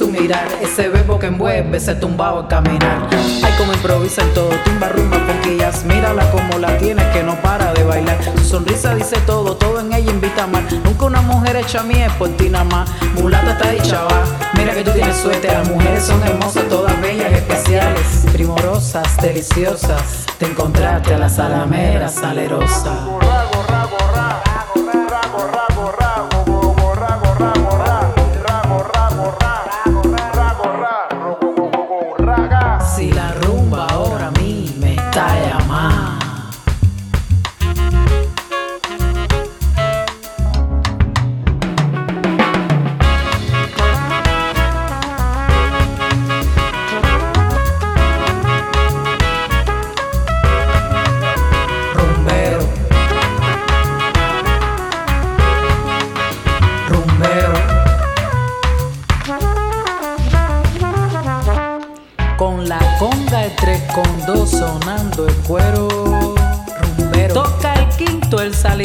Su mirar. Ese verbo que envuelve, ese tumbado al caminar. Ay, como improvisa en todo, tumba rumba, poquillas. Mírala como la tienes que no para de bailar. Su sonrisa dice todo, todo en ella invita a amar. Nunca una mujer hecha es por ti nada más. Mulata está dicha va. Mira que tú tienes suerte, las mujeres son hermosas, todas bellas, especiales, primorosas, deliciosas. Te encontraste a la salamera salerosa.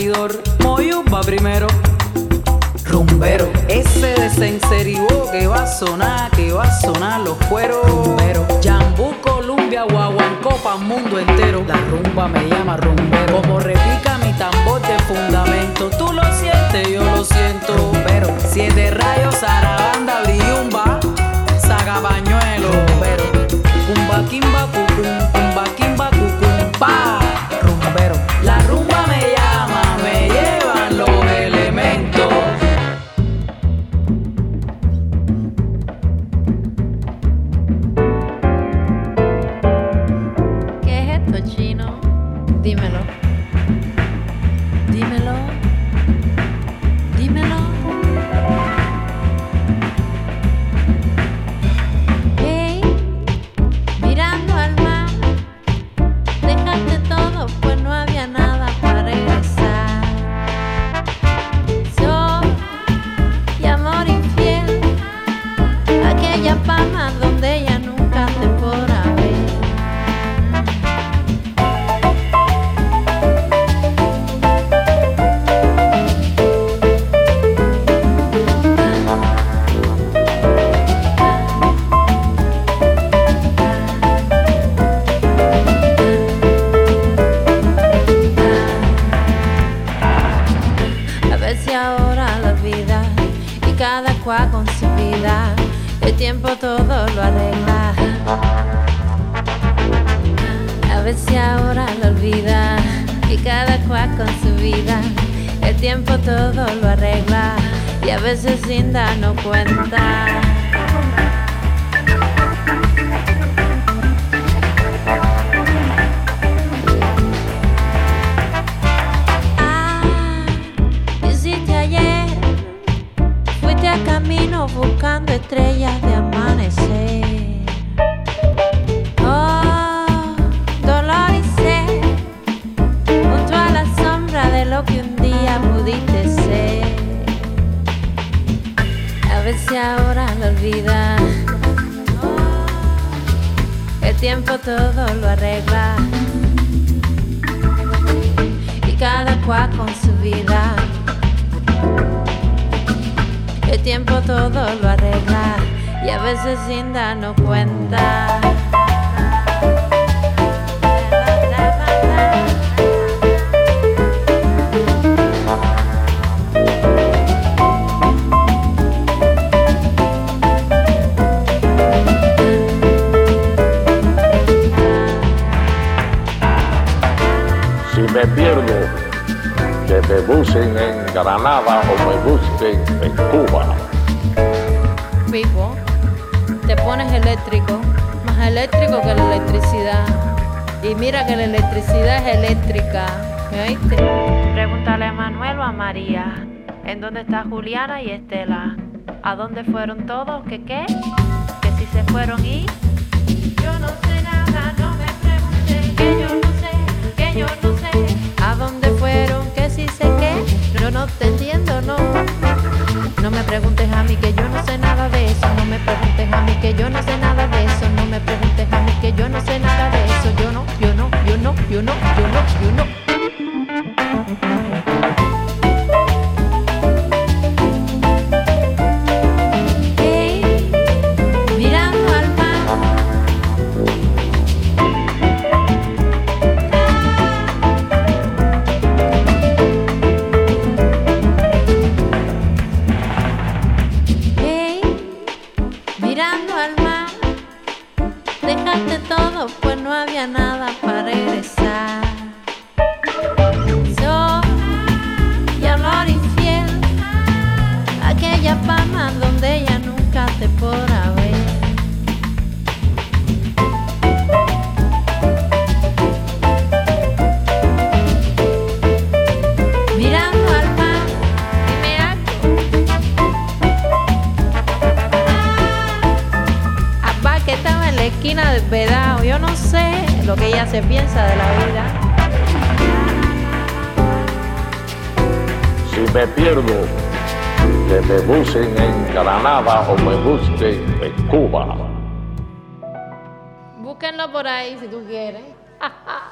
servidor, primero. Rumbero, ese de que va a sonar, que va a sonar los cueros. Rumbero, Jambú, Colombia, Guaguancopa, mundo entero. La rumba me llama rumbero. Como replica mi tambor de fundamento, tú lo sientes, yo lo siento. Rumbero, siete rayos, arabanda, briumba, saca pañuelo. Rumbero, cumba, quimba, cucum, cumba, quimba, Granada o me busquen en Cuba. Vivo, te pones eléctrico, más eléctrico que la electricidad. Y mira que la electricidad es eléctrica. ¿Oíste? Pregúntale a Manuel o a María. ¿En dónde está Juliana y Estela? ¿A dónde fueron todos? ¿Qué qué? Que si se fueron y... que yo no sé nada de eso. No me preguntes a mí que yo no sé nada de eso. Yo no, yo no, yo no, yo no, yo no, yo no. Esquina del vedado, yo no sé lo que ella se piensa de la vida. Si me pierdo, que me busquen en Granada o me busquen en Cuba. Búsquenlo por ahí si tú quieres.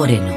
Moreno.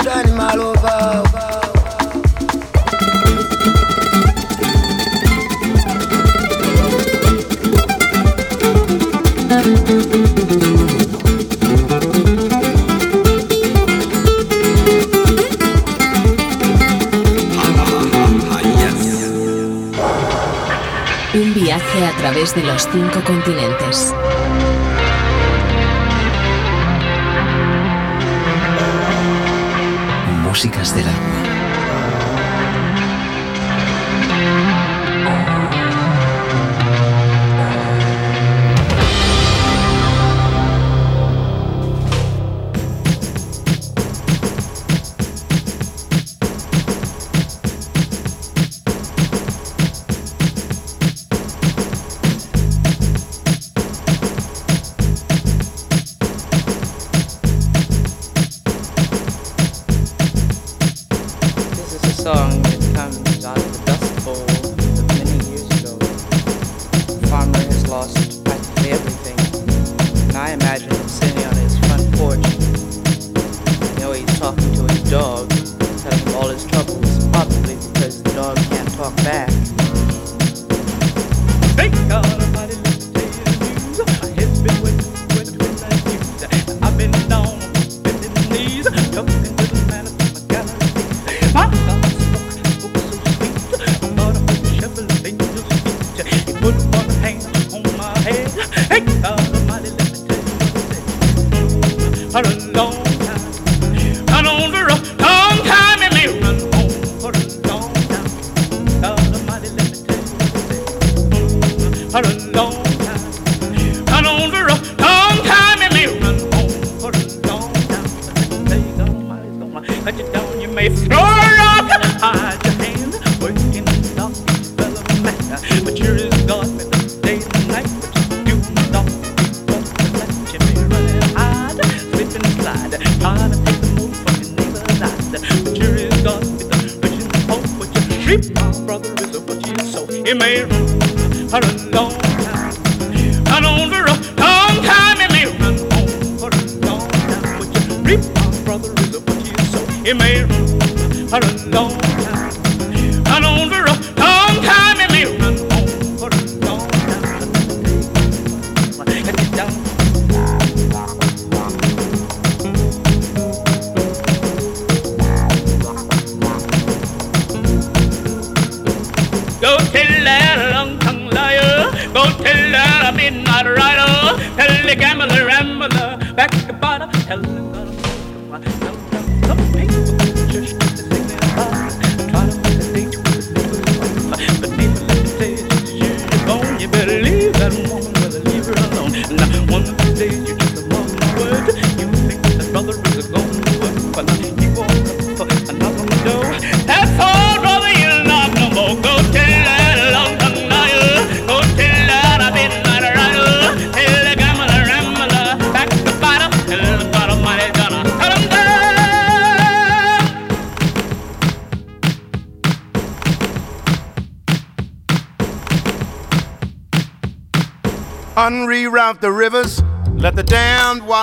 Oh, oh, oh, Un viaje a través de los cinco continentes. músicas del alma.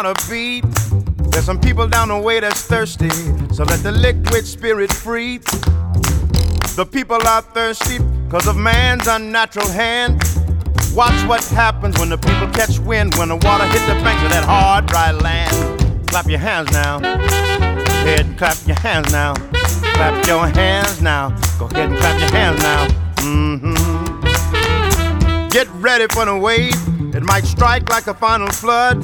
There's some people down the way that's thirsty, so let the liquid spirit free. The people are thirsty because of man's unnatural hand. Watch what happens when the people catch wind, when the water hits the banks of that hard, dry land. Clap your hands now. Go ahead and clap your hands now. Clap your hands now. Go ahead and clap your hands now. Mm-hmm. Get ready for the wave. It might strike like a final flood.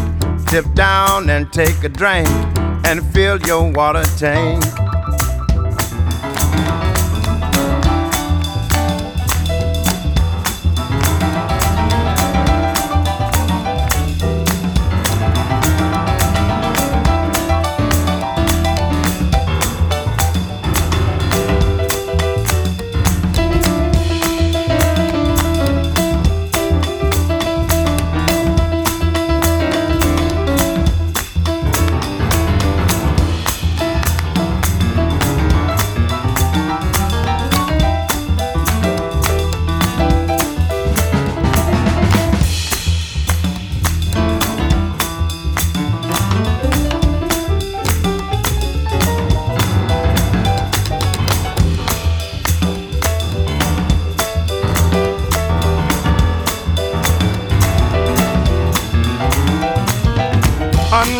Dip down and take a drink and fill your water tank.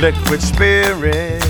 Liquid spirit.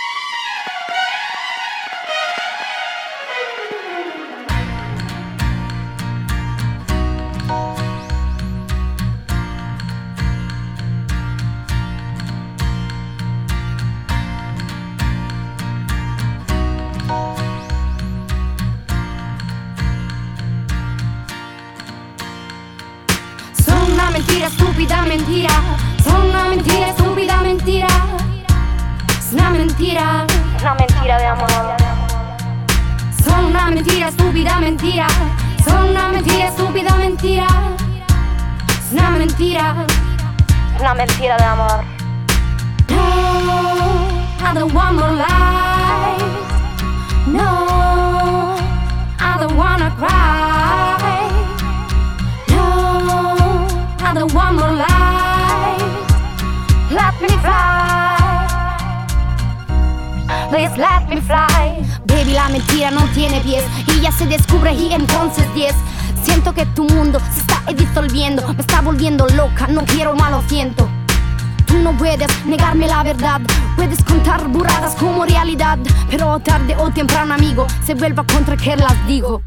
se vuelva a contraer las digo.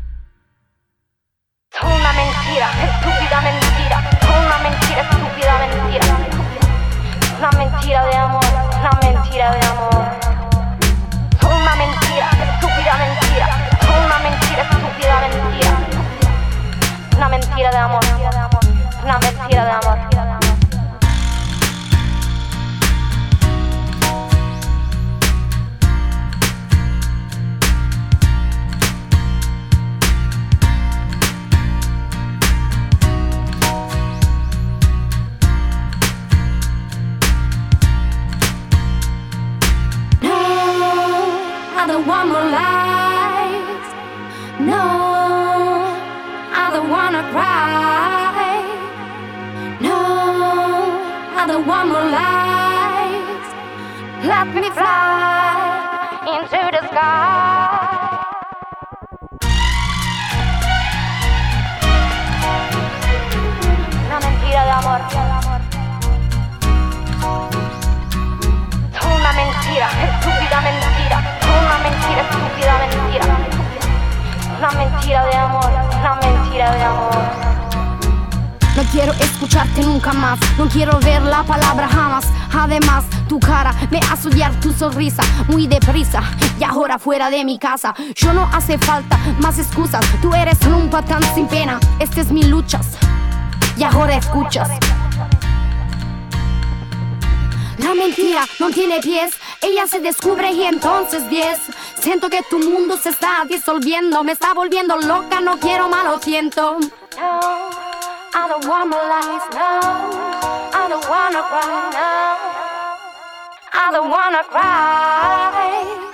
Fuera de mi casa. Yo no hace falta más excusas, tú eres un patán sin pena. Esta es mi luchas y ahora escuchas. La mentira no tiene pies, ella se descubre y entonces diez. Siento que tu mundo se está disolviendo, me está volviendo loca, no quiero más, lo siento. I don't no. I don't wanna cry, no. I don't wanna cry.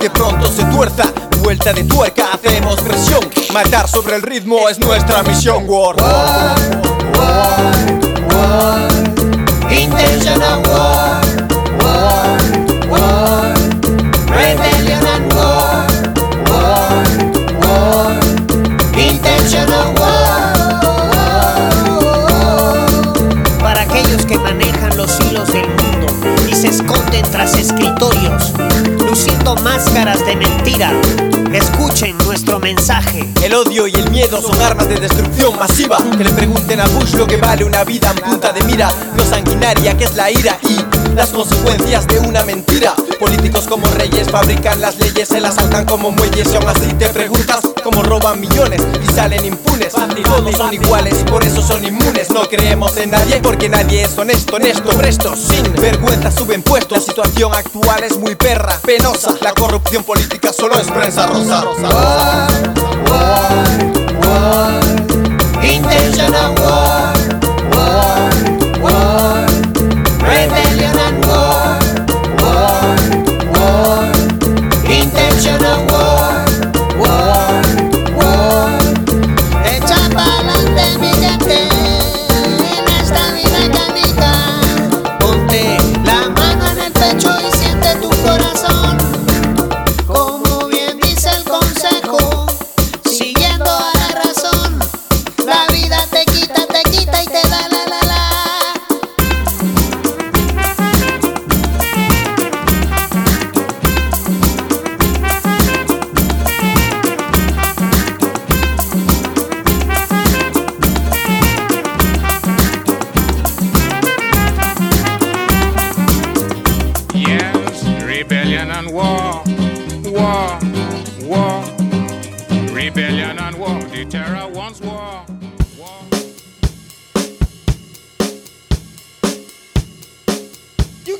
que pronto se tuerza. Vuelta de tuerca, hacemos presión. Matar sobre el ritmo es nuestra misión, War. Intentional war, war, son armas de destrucción masiva. Que le pregunten a Bush lo que vale una vida en punta de mira. Lo sanguinaria que es la ira y las consecuencias de una mentira. Políticos como reyes fabrican las leyes, se las saltan como muelles y aún así te preguntas cómo roban millones y salen impunes. Todos son iguales y por eso son inmunes. No creemos en nadie porque nadie es honesto, honesto, presto, sin vergüenza suben puestos. La situación actual es muy perra, penosa. La corrupción política solo es prensa rosa. Intentional war, war,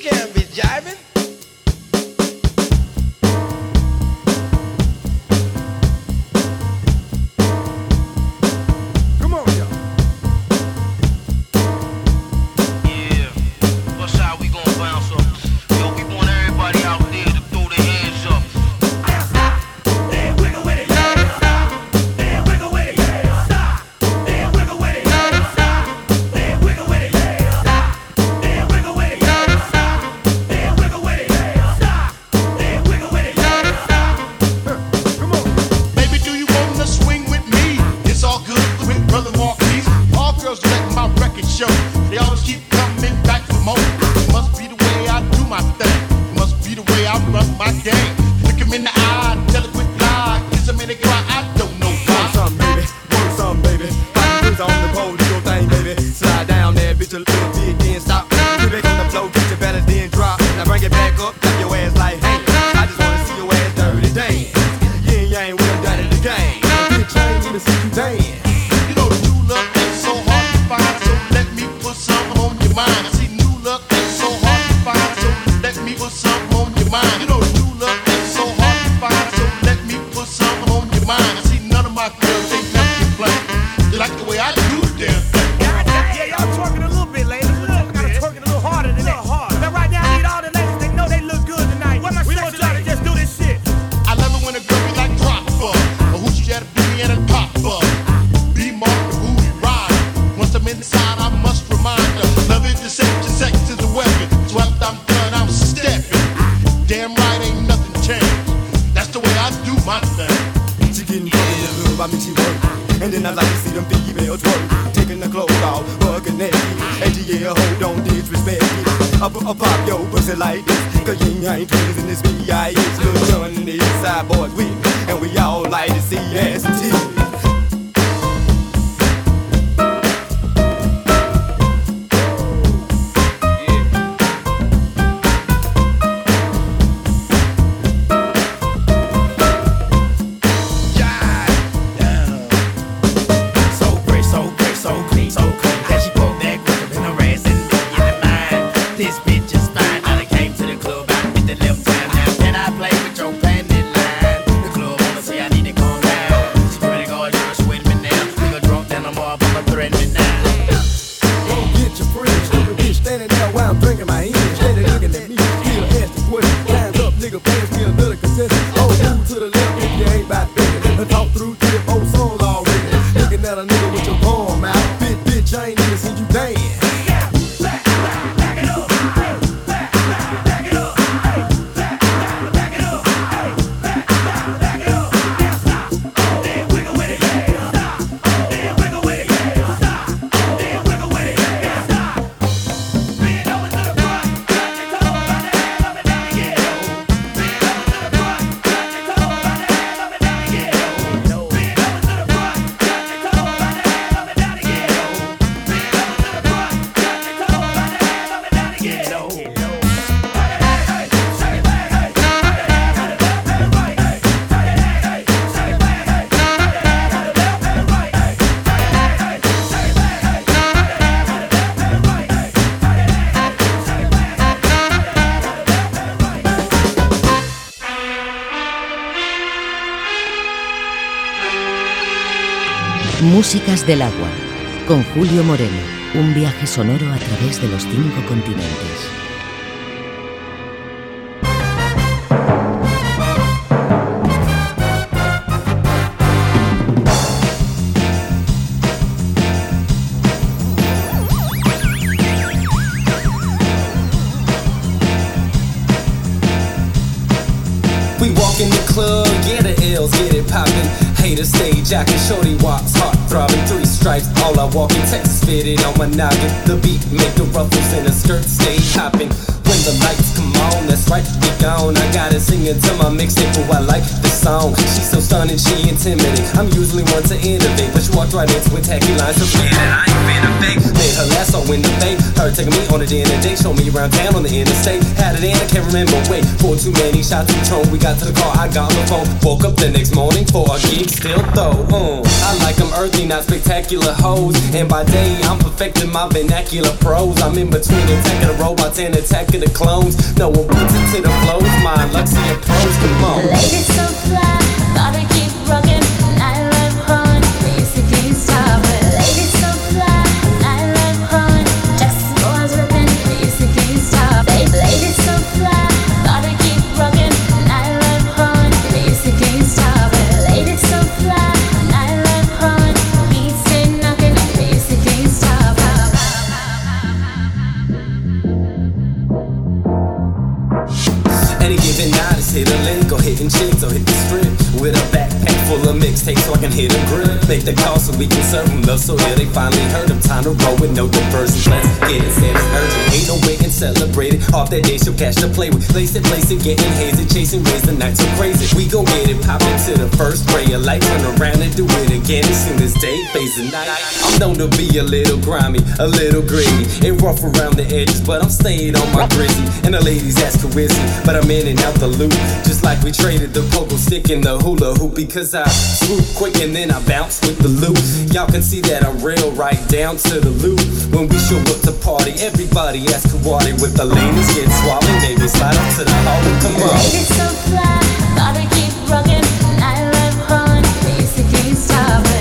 can't be jiving. I thing. She getting fucking in love, I mean she work. And then I like to see them females twerk. Taking the clothes off, bugging that And yeah, hold on, disrespect me. Up, up, pop your pussy like this. Cause you ain't twins in this B.I.H. Little John and the inside boys with. And we all like to see ass and titties. Músicas del agua, con Julio Moreno, un viaje sonoro a través de los cinco continentes. We walk in the club, get the L's, get it poppin'. Hater stage, jacking, shorty walks, All I walk Texas fitted on my noggin. The beat make the ruffles in the skirt stay hopping. When the lights come on, that's right, we gone. I gotta sing it to my mixtape, oh I like this song. She's so stunning, she intimidating. I'm usually one to innovate, but she walked right into it, tacky lines clear that I ain't been a fake. Made her last so in the bay. Her taking me on a dinner date, show me around town on the interstate. Had it in, I can't remember. Wait, for too many shots of Patron. We got to the car, I got on the phone. Woke up the next morning for a gig, still though. Uh, I like them earthy, not spectacular hoes. And by day, I'm perfecting my vernacular prose. I'm in between attacking the robots and attacking the clones. No one puts it to the flows. My Luxia pros, come on. Ladies so fly, gotta keep. So I can hit them grip. Make the call so we can serve them love so yeah they finally heard them. Time to roll with no diversions. Let's get it, said it's urgent. Ain't no waiting, celebrate it. Off that day, she'll cash the play with. Lace it, place it, getting hazy, chasing rays, the night so crazy. We gon' get it, pop into the first ray of light, turn around and do it again as soon as day fades the night. I'm known to be a little grimy, a little gritty, and rough around the edges, but I'm staying on my grizzy. And the ladies ask who is he, but I'm in and out the loop, just like we traded the pogo stick and the hula hoop because I quick and then I bounce with the loop. Y'all can see that I'm real right down to the loop. When we show up to party, everybody ask Kawadi with the ladies get swallowed. Baby, slide up to the hall and come on. Ladies so fly, gotta keep rockin'. Nightlife calling, music can't stop it.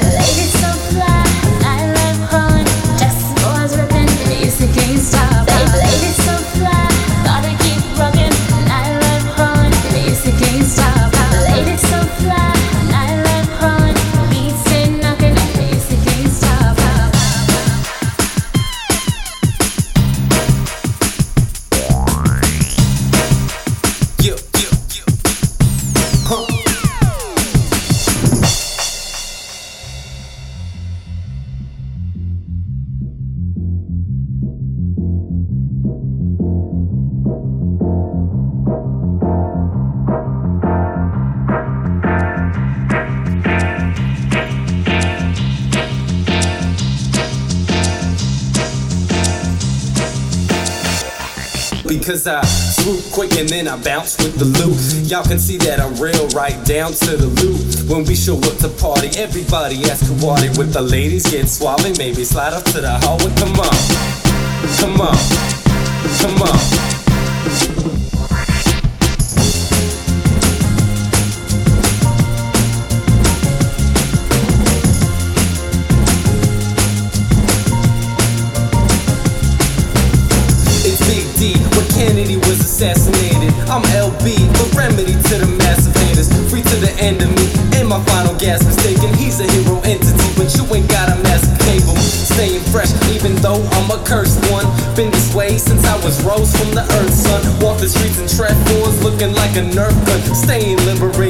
Because I swoop quick and then I bounce with the loot. Y'all can see that I'm real right down to the loop. When we show up to party, everybody ask Kawadi with the ladies get suave. Maybe slide up to the hall with come on. Come on. Come on. A gun. Staying liberated,